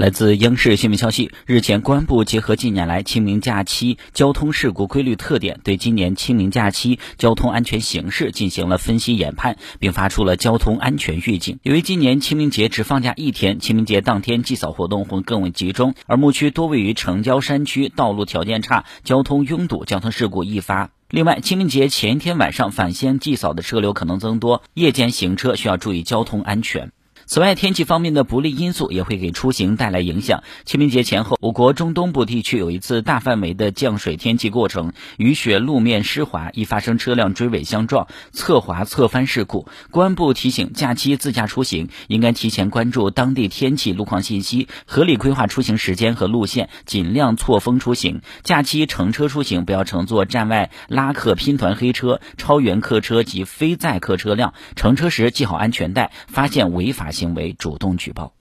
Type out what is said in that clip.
来自央视新闻消息，日前，公安部结合近年来清明假期交通事故规律特点，对今年清明假期交通安全形势进行了分析研判，并发出了交通安全预警。由于今年清明节只放假一天，清明节当天祭扫活动会更为集中，而牧区多位于城郊山区，道路条件差，交通拥堵，交通事故易发。另外，清明节前一天晚上返乡祭扫的车流可能增多，夜间行车需要注意交通安全。此外，天气方面的不利因素也会给出行带来影响。清明节前后，我国中东部地区有一次大范围的降水天气过程，雨雪路面湿滑，易发生车辆追尾相撞、侧滑侧翻事故。公安部提醒，假期自驾出行应该提前关注当地天气路况信息，合理规划出行时间和路线，尽量错峰出行。假期乘车出行不要乘坐站外拉客拼团黑车、超员客车及非载客车辆。乘车时系好安全带，发现违法行为主动举报。